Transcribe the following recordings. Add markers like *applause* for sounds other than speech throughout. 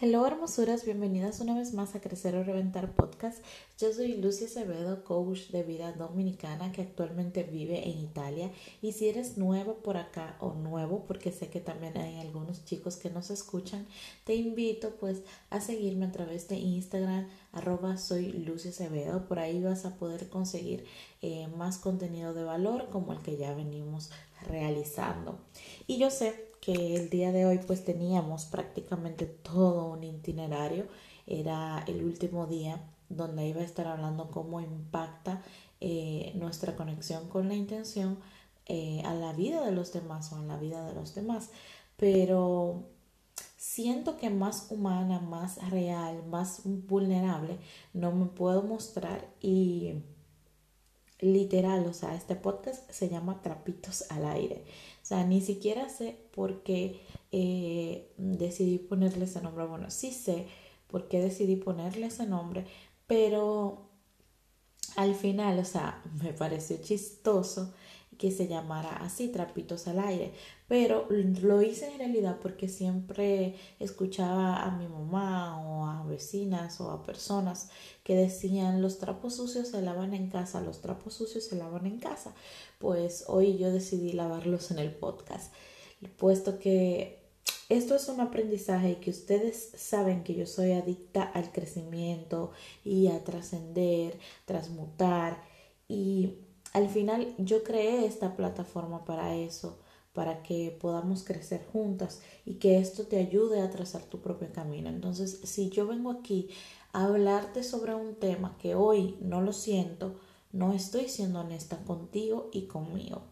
Hello hermosuras, bienvenidas una vez más a Crecer o Reventar Podcast. Yo soy Lucia Acevedo, coach de vida dominicana que actualmente vive en Italia. Y si eres nuevo por acá o nuevo, porque sé que también hay algunos chicos que nos escuchan, te invito pues a seguirme a través de Instagram, arroba soy. Por ahí vas a poder conseguir eh, más contenido de valor como el que ya venimos realizando. Y yo sé que el día de hoy pues teníamos prácticamente todo un itinerario. Era el último día donde iba a estar hablando cómo impacta eh, nuestra conexión con la intención eh, a la vida de los demás o en la vida de los demás. Pero siento que más humana, más real, más vulnerable no me puedo mostrar y literal, o sea, este podcast se llama Trapitos al Aire. O sea, ni siquiera sé por qué eh, decidí ponerle ese nombre. Bueno, sí sé por qué decidí ponerle ese nombre, pero al final, o sea, *laughs* me pareció chistoso que se llamara así, trapitos al aire, pero lo hice en realidad porque siempre escuchaba a mi mamá o a vecinas o a personas que decían los trapos sucios se lavan en casa, los trapos sucios se lavan en casa, pues hoy yo decidí lavarlos en el podcast, puesto que esto es un aprendizaje y que ustedes saben que yo soy adicta al crecimiento y a trascender, transmutar y al final yo creé esta plataforma para eso, para que podamos crecer juntas y que esto te ayude a trazar tu propio camino. Entonces, si yo vengo aquí a hablarte sobre un tema que hoy no lo siento, no estoy siendo honesta contigo y conmigo.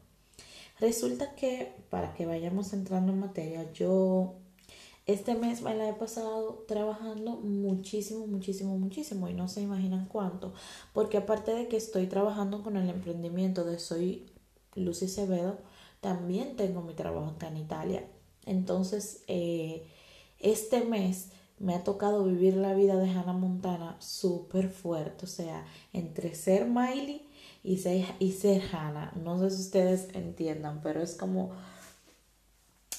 Resulta que, para que vayamos entrando en materia, yo este mes me la he pasado trabajando muchísimo, muchísimo, muchísimo y no se imaginan cuánto, porque aparte de que estoy trabajando con el emprendimiento de Soy Lucy Acevedo, también tengo mi trabajo acá en Italia. Entonces, eh, este mes me ha tocado vivir la vida de Hannah Montana súper fuerte, o sea, entre ser Miley y ser, y ser Hannah. No sé si ustedes entiendan, pero es como,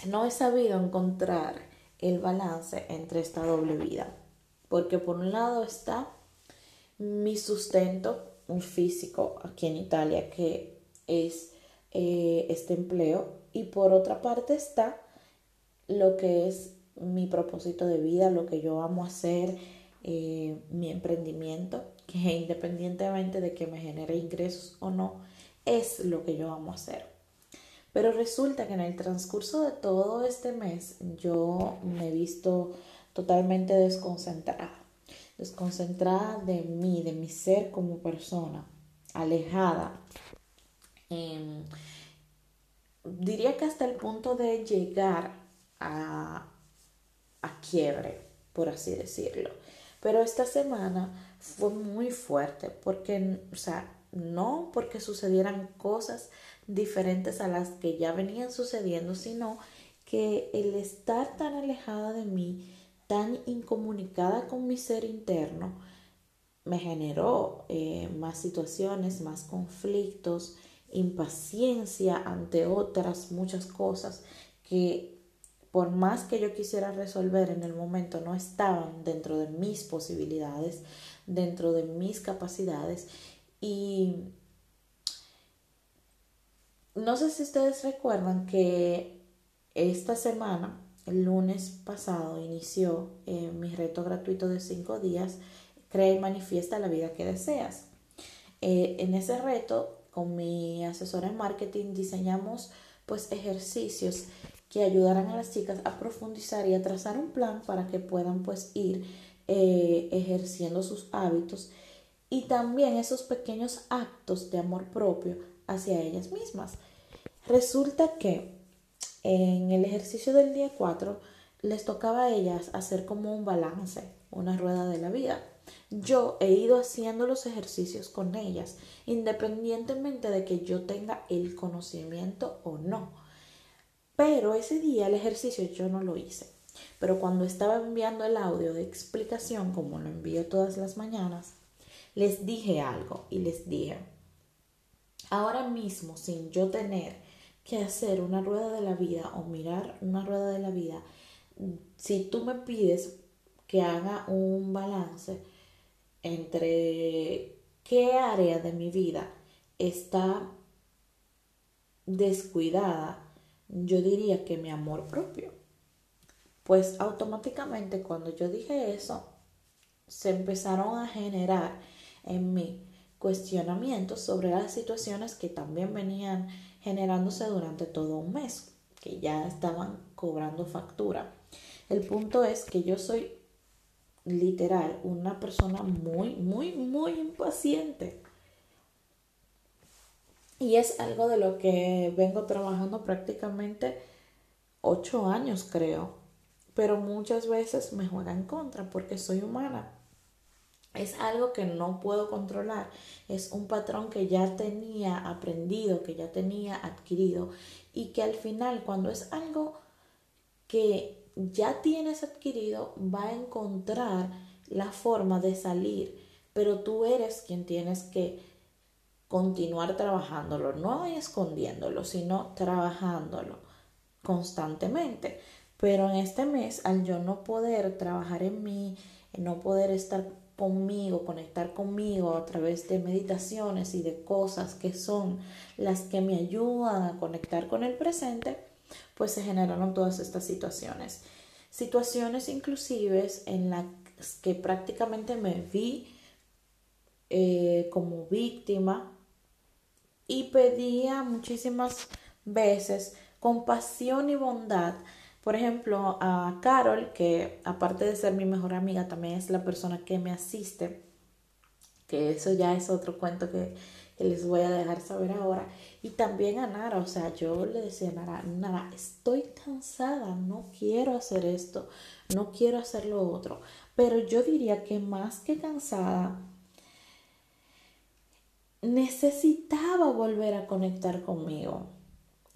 no he sabido encontrar el balance entre esta doble vida. Porque por un lado está mi sustento físico aquí en Italia, que es eh, este empleo, y por otra parte está lo que es mi propósito de vida, lo que yo amo hacer, eh, mi emprendimiento, que *laughs* independientemente de que me genere ingresos o no, es lo que yo amo hacer. Pero resulta que en el transcurso de todo este mes yo me he visto totalmente desconcentrada. Desconcentrada de mí, de mi ser como persona, alejada. Em, diría que hasta el punto de llegar a, a quiebre, por así decirlo. Pero esta semana fue muy fuerte porque, o sea, no porque sucedieran cosas diferentes a las que ya venían sucediendo, sino que el estar tan alejada de mí, tan incomunicada con mi ser interno, me generó eh, más situaciones, más conflictos, impaciencia ante otras muchas cosas que por más que yo quisiera resolver en el momento no estaban dentro de mis posibilidades, dentro de mis capacidades. Y no sé si ustedes recuerdan que esta semana, el lunes pasado, inició eh, mi reto gratuito de cinco días, Crea y manifiesta la vida que deseas. Eh, en ese reto, con mi asesora en marketing, diseñamos pues ejercicios que ayudarán a las chicas a profundizar y a trazar un plan para que puedan pues ir eh, ejerciendo sus hábitos y también esos pequeños actos de amor propio hacia ellas mismas. Resulta que en el ejercicio del día 4 les tocaba a ellas hacer como un balance, una rueda de la vida. Yo he ido haciendo los ejercicios con ellas, independientemente de que yo tenga el conocimiento o no. Pero ese día el ejercicio yo no lo hice. Pero cuando estaba enviando el audio de explicación, como lo envío todas las mañanas, les dije algo y les dije, ahora mismo sin yo tener que hacer una rueda de la vida o mirar una rueda de la vida, si tú me pides que haga un balance entre qué área de mi vida está descuidada, yo diría que mi amor propio. Pues automáticamente cuando yo dije eso, se empezaron a generar en mí cuestionamientos sobre las situaciones que también venían generándose durante todo un mes, que ya estaban cobrando factura. El punto es que yo soy literal una persona muy, muy, muy impaciente. Y es algo de lo que vengo trabajando prácticamente ocho años, creo. Pero muchas veces me juega en contra porque soy humana. Es algo que no puedo controlar. Es un patrón que ya tenía aprendido, que ya tenía adquirido. Y que al final, cuando es algo que ya tienes adquirido, va a encontrar la forma de salir. Pero tú eres quien tienes que continuar trabajándolo, no escondiéndolo, sino trabajándolo constantemente. Pero en este mes, al yo no poder trabajar en mí, no poder estar conmigo, conectar conmigo a través de meditaciones y de cosas que son las que me ayudan a conectar con el presente, pues se generaron todas estas situaciones. Situaciones inclusive en las que prácticamente me vi eh, como víctima y pedía muchísimas veces compasión y bondad. Por ejemplo, a Carol, que aparte de ser mi mejor amiga, también es la persona que me asiste, que eso ya es otro cuento que, les voy a dejar saber ahora. Y también a Nara, o sea, yo le decía a Nara, Nara, estoy cansada, no quiero hacer esto, no quiero hacer lo otro. Pero yo diría que más que cansada, necesitaba volver a conectar conmigo.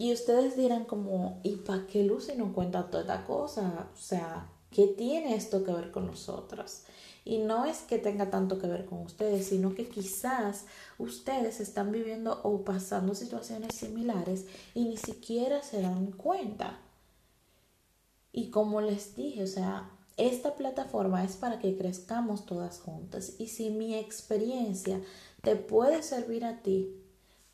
Y ustedes dirán como, ¿y para qué Lucy no cuenta toda esta cosa? O sea, ¿qué tiene esto que ver con nosotras? Y no es que tenga tanto que ver con ustedes, sino que quizás ustedes están viviendo o pasando situaciones similares y ni siquiera se dan cuenta. Y como les dije, o sea, esta plataforma es para que crezcamos todas juntas. Y si mi experiencia te puede servir a ti,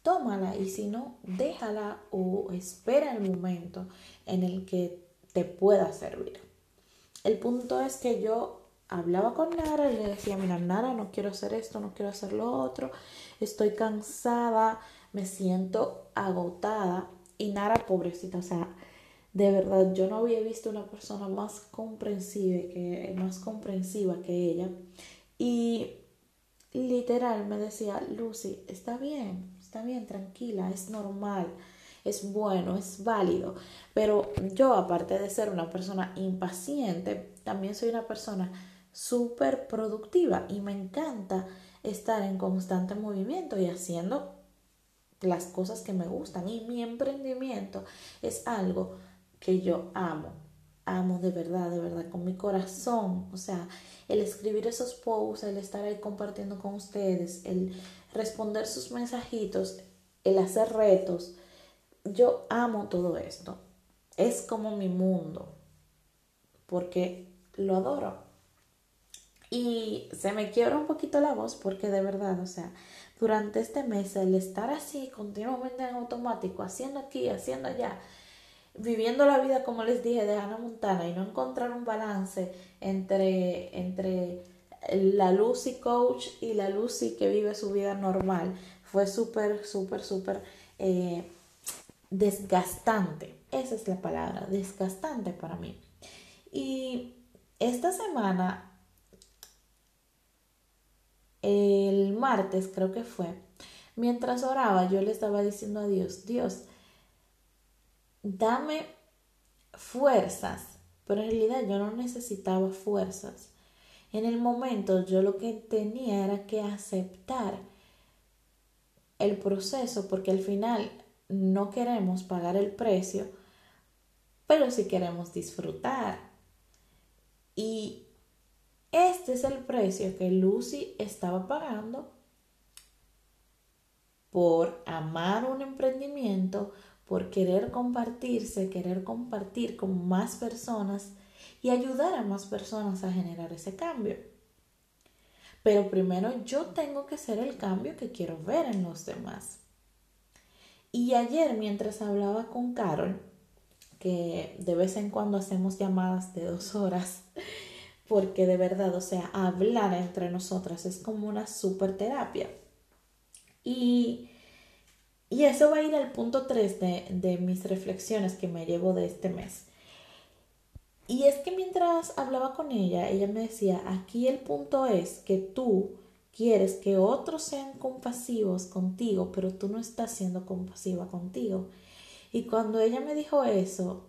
tómala y si no, déjala o espera el momento en el que te pueda servir. El punto es que yo hablaba con Nara y le decía, mira, Nara, no quiero hacer esto, no quiero hacer lo otro, estoy cansada, me siento agotada. Y Nara, pobrecita, o sea, de verdad, yo no había visto una persona más comprensiva que, más comprensiva que ella. Y literal me decía, Lucy, está bien, está bien, tranquila, es normal, es bueno, es válido. Pero yo, aparte de ser una persona impaciente, también soy una persona súper productiva y me encanta estar en constante movimiento y haciendo las cosas que me gustan. Y mi emprendimiento es algo que yo amo, amo de verdad, de verdad, con mi corazón. O sea, el escribir esos posts, el estar ahí compartiendo con ustedes, el responder sus mensajitos, el hacer retos. Yo amo todo esto. Es como mi mundo, porque lo adoro. Y se me quiebra un poquito la voz porque de verdad, o sea, durante este mes el estar así continuamente en automático, haciendo aquí, haciendo allá, viviendo la vida, como les dije, de Ana Montana y no encontrar un balance entre, entre la Lucy coach y la Lucy que vive su vida normal, fue súper, súper, súper eh, desgastante. Esa es la palabra, desgastante para mí. Y esta semana, el martes creo que fue, mientras oraba, yo le estaba diciendo a Dios, Dios, dame fuerzas, pero en realidad yo no necesitaba fuerzas. En el momento yo lo que tenía era que aceptar el proceso porque al final no queremos pagar el precio, pero sí queremos disfrutar. Y este es el precio que Lucy estaba pagando por amar un emprendimiento, por querer compartirse, querer compartir con más personas y ayudar a más personas a generar ese cambio. Pero primero yo tengo que ser el cambio que quiero ver en los demás. Y ayer mientras hablaba con Carol, que de vez en cuando hacemos llamadas de dos horas, *laughs* porque de verdad, o sea, hablar entre nosotras es como una super terapia. Y, y eso va a ir al punto 3 de, de mis reflexiones que me llevo de este mes. Y es que mientras hablaba con ella, ella me decía, aquí el punto es que tú quieres que otros sean compasivos contigo, pero tú no estás siendo compasiva contigo. Y cuando ella me dijo eso,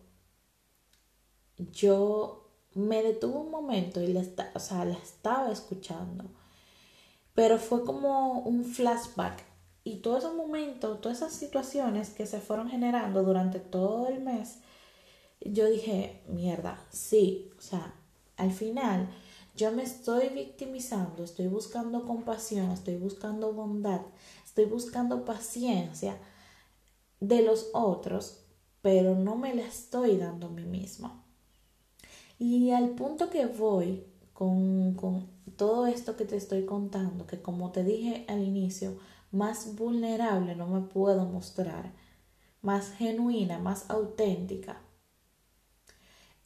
yo me detuve un momento y la, o sea, la estaba escuchando. Pero fue como un flashback. Y todos esos momentos, todas esas situaciones que se fueron generando durante todo el mes, yo dije, mierda, sí, o sea, al final yo me estoy victimizando, estoy buscando compasión, estoy buscando bondad, estoy buscando paciencia de los otros, pero no me la estoy dando a mí misma. Y al punto que voy con, con todo esto que te estoy contando, que como te dije al inicio, más vulnerable no me puedo mostrar, más genuina, más auténtica,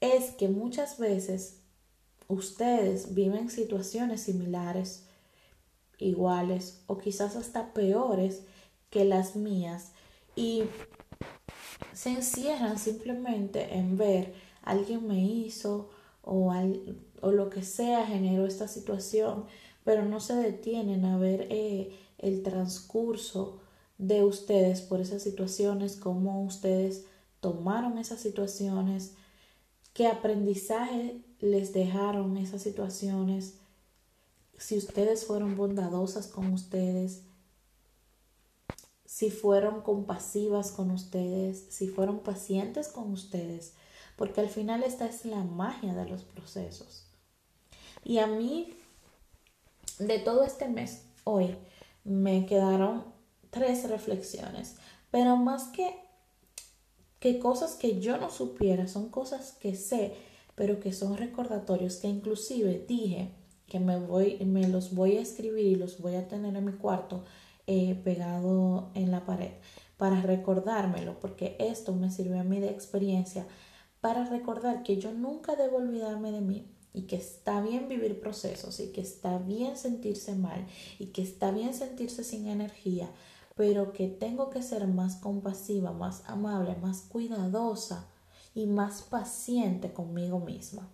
es que muchas veces ustedes viven situaciones similares, iguales o quizás hasta peores que las mías y se encierran simplemente en ver alguien me hizo o, o lo que sea generó esta situación, pero no se detienen a ver eh, el transcurso de ustedes por esas situaciones, cómo ustedes tomaron esas situaciones, qué aprendizaje les dejaron esas situaciones, si ustedes fueron bondadosas con ustedes, si fueron compasivas con ustedes, si fueron pacientes con ustedes, porque al final esta es la magia de los procesos. Y a mí, de todo este mes, hoy, me quedaron tres reflexiones, pero más que que cosas que yo no supiera son cosas que sé, pero que son recordatorios que inclusive dije que me, voy, me los voy a escribir y los voy a tener en mi cuarto eh, pegado en la pared para recordármelo, porque esto me sirvió a mí de experiencia para recordar que yo nunca debo olvidarme de mí y que está bien vivir procesos y que está bien sentirse mal y que está bien sentirse sin energía, pero que tengo que ser más compasiva, más amable, más cuidadosa y más paciente conmigo misma.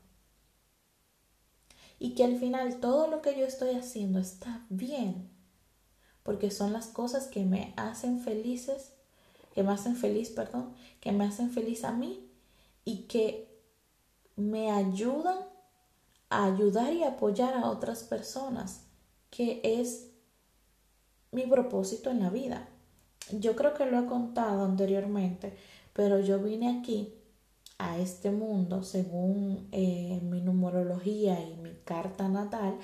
Y que al final todo lo que yo estoy haciendo está bien, porque son las cosas que me hacen felices, que me hacen feliz, perdón, que me hacen feliz a mí y que me ayudan a ayudar y apoyar a otras personas, que es mi propósito en la vida. Yo creo que lo he contado anteriormente, pero yo vine aquí a este mundo según eh, mi numerología y mi carta natal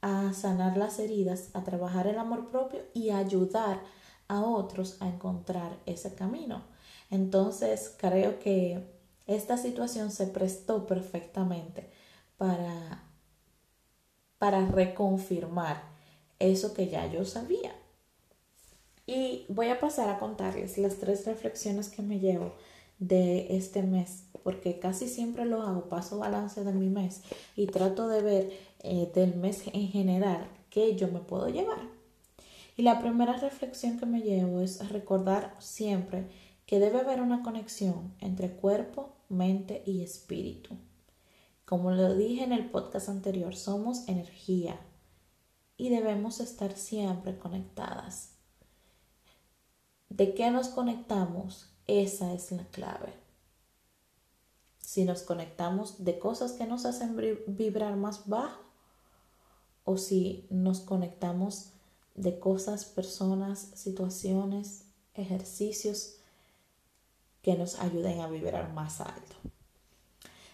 a sanar las heridas, a trabajar el amor propio y ayudar a otros a encontrar ese camino. Entonces creo que esta situación se prestó perfectamente para, para reconfirmar eso que ya yo sabía. Y voy a pasar a contarles las tres reflexiones que me llevo de este mes, porque casi siempre lo hago, paso balance de mi mes y trato de ver eh, del mes en general qué yo me puedo llevar. Y la primera reflexión que me llevo es recordar siempre que debe haber una conexión entre cuerpo, mente y espíritu. Como lo dije en el podcast anterior, somos energía y debemos estar siempre conectadas. ¿De qué nos conectamos? Esa es la clave. Si nos conectamos de cosas que nos hacen vibrar más bajo o si nos conectamos de cosas, personas, situaciones, ejercicios que nos ayuden a vibrar más alto.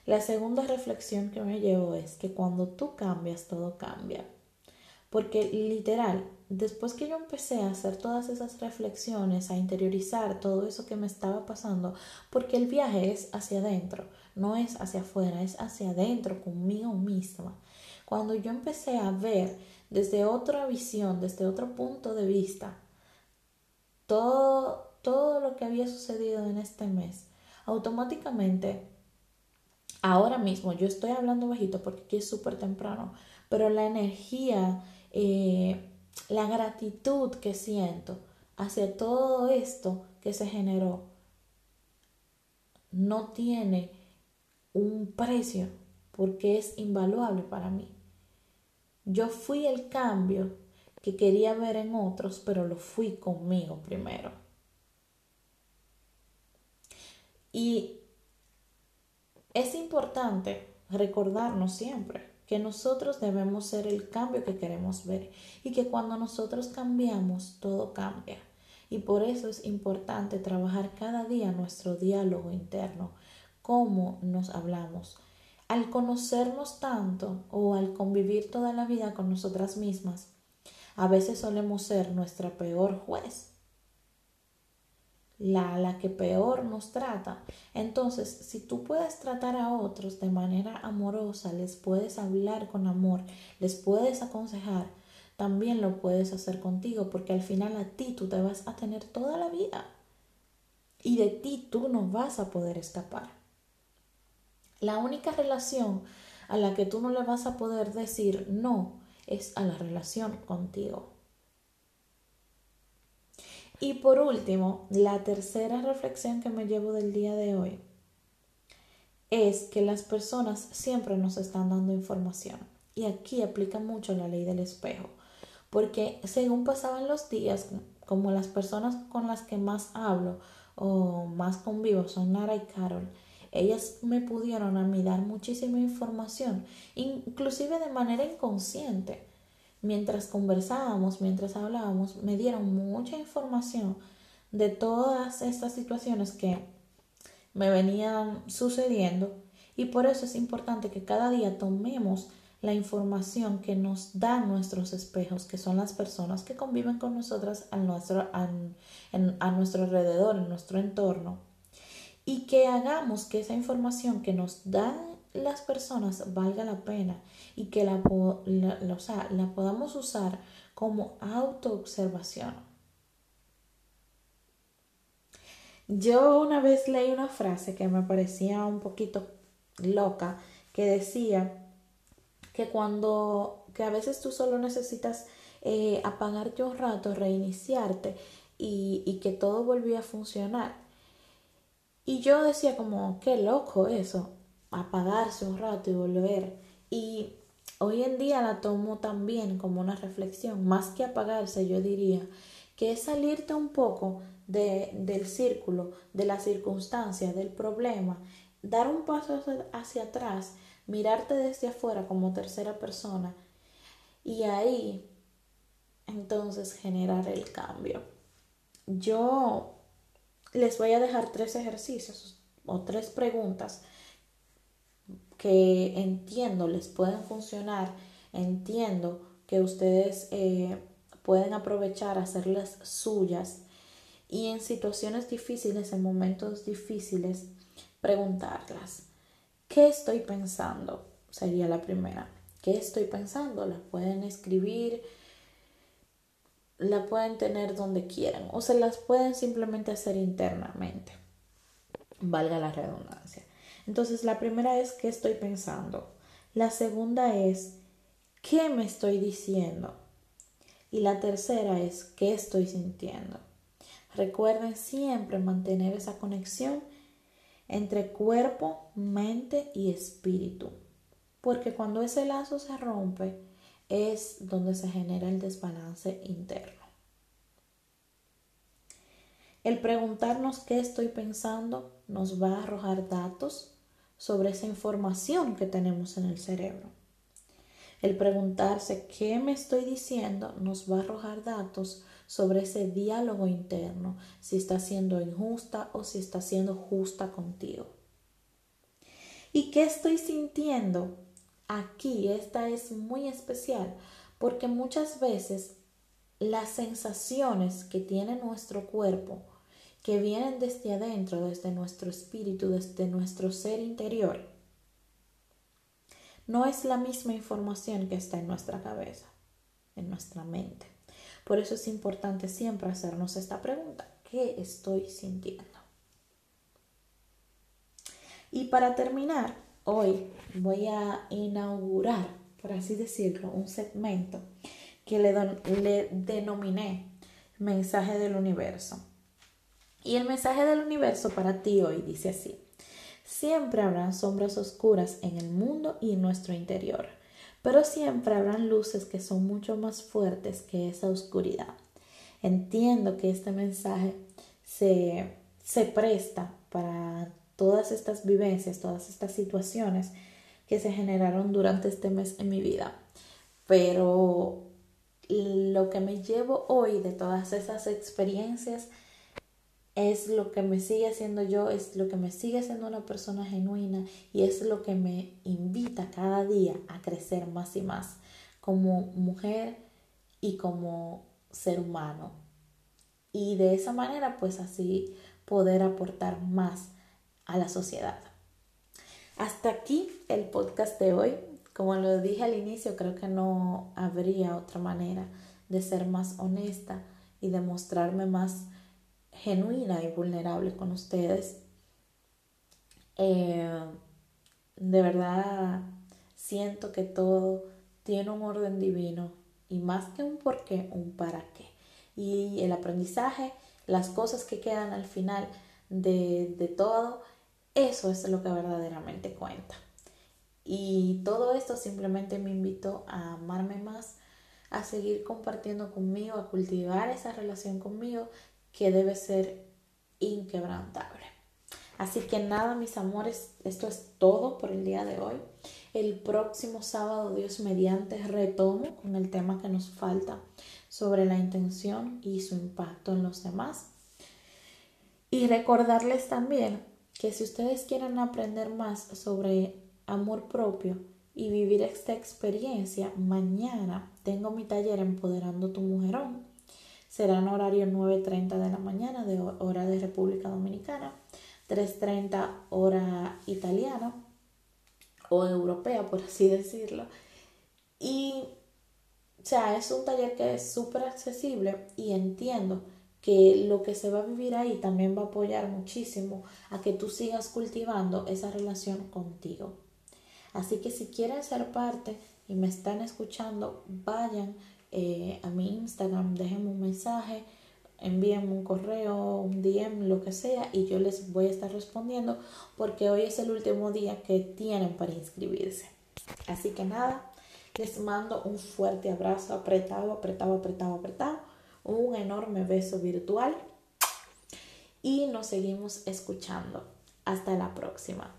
La segunda reflexión que me llevo es que cuando tú cambias, todo cambia. Porque literal, después que yo empecé a hacer todas esas reflexiones, a interiorizar todo eso que me estaba pasando, porque el viaje es hacia adentro, no es hacia afuera, es hacia adentro conmigo misma. Cuando yo empecé a ver desde otra visión, desde otro punto de vista, todo, todo lo que había sucedido en este mes, automáticamente, ahora mismo, yo estoy hablando bajito porque aquí es súper temprano, pero la energía, eh, la gratitud que siento hacia todo esto que se generó, no tiene un precio porque es invaluable para mí. Yo fui el cambio que quería ver en otros, pero lo fui conmigo primero. Y es importante recordarnos siempre que nosotros debemos ser el cambio que queremos ver y que cuando nosotros cambiamos, todo cambia. Y por eso es importante trabajar cada día nuestro diálogo interno, cómo nos hablamos. Al conocernos tanto o al convivir toda la vida con nosotras mismas, a veces solemos ser nuestra peor juez, la, la que peor nos trata. Entonces, si tú puedes tratar a otros de manera amorosa, les puedes hablar con amor, les puedes aconsejar, también lo puedes hacer contigo, porque al final a ti tú te vas a tener toda la vida y de ti tú no vas a poder escapar. La única relación a la que tú no le vas a poder decir no es a la relación contigo. Y por último, la tercera reflexión que me llevo del día de hoy es que las personas siempre nos están dando información. Y aquí aplica mucho la ley del espejo. Porque según pasaban los días, como las personas con las que más hablo o más convivo son Nara y Carol, ellas me pudieron a mí dar muchísima información, inclusive de manera inconsciente. Mientras conversábamos, mientras hablábamos, me dieron mucha información de todas estas situaciones que me venían sucediendo. Y por eso es importante que cada día tomemos la información que nos dan nuestros espejos, que son las personas que conviven con nosotras a nuestro, a nuestro alrededor, en nuestro entorno. Y que hagamos que esa información que nos dan las personas valga la pena y que la, la podamos usar como autoobservación. Yo una vez leí una frase que me parecía un poquito loca, que decía que cuando, que a veces tú solo necesitas eh, apagarte un rato, reiniciarte y, y que todo volvía a funcionar. Y yo decía como, qué loco eso, apagarse un rato y volver. Y hoy en día la tomo también como una reflexión, más que apagarse, yo diría que es salirte un poco de, del círculo, de la circunstancia, del problema, dar un paso hacia atrás, mirarte desde afuera como tercera persona y ahí entonces generar el cambio. Yo les voy a dejar tres ejercicios o tres preguntas que entiendo les pueden funcionar, entiendo que ustedes eh, pueden aprovechar, hacerlas suyas y en situaciones difíciles, en momentos difíciles, preguntarlas. ¿Qué estoy pensando? Sería la primera. ¿Qué estoy pensando? La pueden escribir la pueden tener donde quieran o se las pueden simplemente hacer internamente. Valga la redundancia. Entonces, la primera es qué estoy pensando. La segunda es qué me estoy diciendo. Y la tercera es qué estoy sintiendo. Recuerden siempre mantener esa conexión entre cuerpo, mente y espíritu. Porque cuando ese lazo se rompe, es donde se genera el desbalance interno. El preguntarnos qué estoy pensando nos va a arrojar datos sobre esa información que tenemos en el cerebro. El preguntarse qué me estoy diciendo nos va a arrojar datos sobre ese diálogo interno, si está siendo injusta o si está siendo justa contigo. ¿Y qué estoy sintiendo? Aquí esta es muy especial porque muchas veces las sensaciones que tiene nuestro cuerpo, que vienen desde adentro, desde nuestro espíritu, desde nuestro ser interior, no es la misma información que está en nuestra cabeza, en nuestra mente. Por eso es importante siempre hacernos esta pregunta, ¿qué estoy sintiendo? Y para terminar, hoy voy a inaugurar, por así decirlo, un segmento que le, le denominé mensaje del universo. Y el mensaje del universo para ti hoy dice así. Siempre habrán sombras oscuras en el mundo y en nuestro interior, pero siempre habrán luces que son mucho más fuertes que esa oscuridad. Entiendo que este mensaje se, se presta para todas estas vivencias, todas estas situaciones que se generaron durante este mes en mi vida, pero lo que me llevo hoy de todas esas experiencias es lo que me sigue haciendo yo, es lo que me sigue siendo una persona genuina y es lo que me invita cada día a crecer más y más como mujer y como ser humano. Y de esa manera, pues así poder aportar más a la sociedad. Hasta aquí el podcast de hoy. Como lo dije al inicio, creo que no habría otra manera de ser más honesta y de mostrarme más genuina y vulnerable con ustedes. Eh, de verdad siento que todo tiene un orden divino y más que un por qué, un para qué. Y el aprendizaje, las cosas que quedan al final de, de todo, eso es lo que verdaderamente cuenta. Y todo esto simplemente me invitó a amarme más, a seguir compartiendo conmigo, a cultivar esa relación conmigo que debe ser inquebrantable. Así que nada, mis amores, esto es todo por el día de hoy. El próximo sábado, Dios mediante, retomo con el tema que nos falta sobre la intención y su impacto en los demás. Y recordarles también que si ustedes quieren aprender más sobre amor propio y vivir esta experiencia, mañana tengo mi taller Empoderando tu Mujerón será en horario 9.30 de la mañana de hora de República Dominicana, 3.30 hora italiana o europea, por así decirlo. Y, o sea, es un taller que es súper accesible y entiendo que lo que se va a vivir ahí también va a apoyar muchísimo a que tú sigas cultivando esa relación contigo. Así que si quieren ser parte y me están escuchando, vayan eh, a mi Instagram, déjenme un mensaje, envíenme un correo, un DM, lo que sea, y yo les voy a estar respondiendo porque hoy es el último día que tienen para inscribirse. Así que nada, les mando un fuerte abrazo, apretado, apretado, apretado, apretado, un enorme beso virtual y nos seguimos escuchando. Hasta la próxima.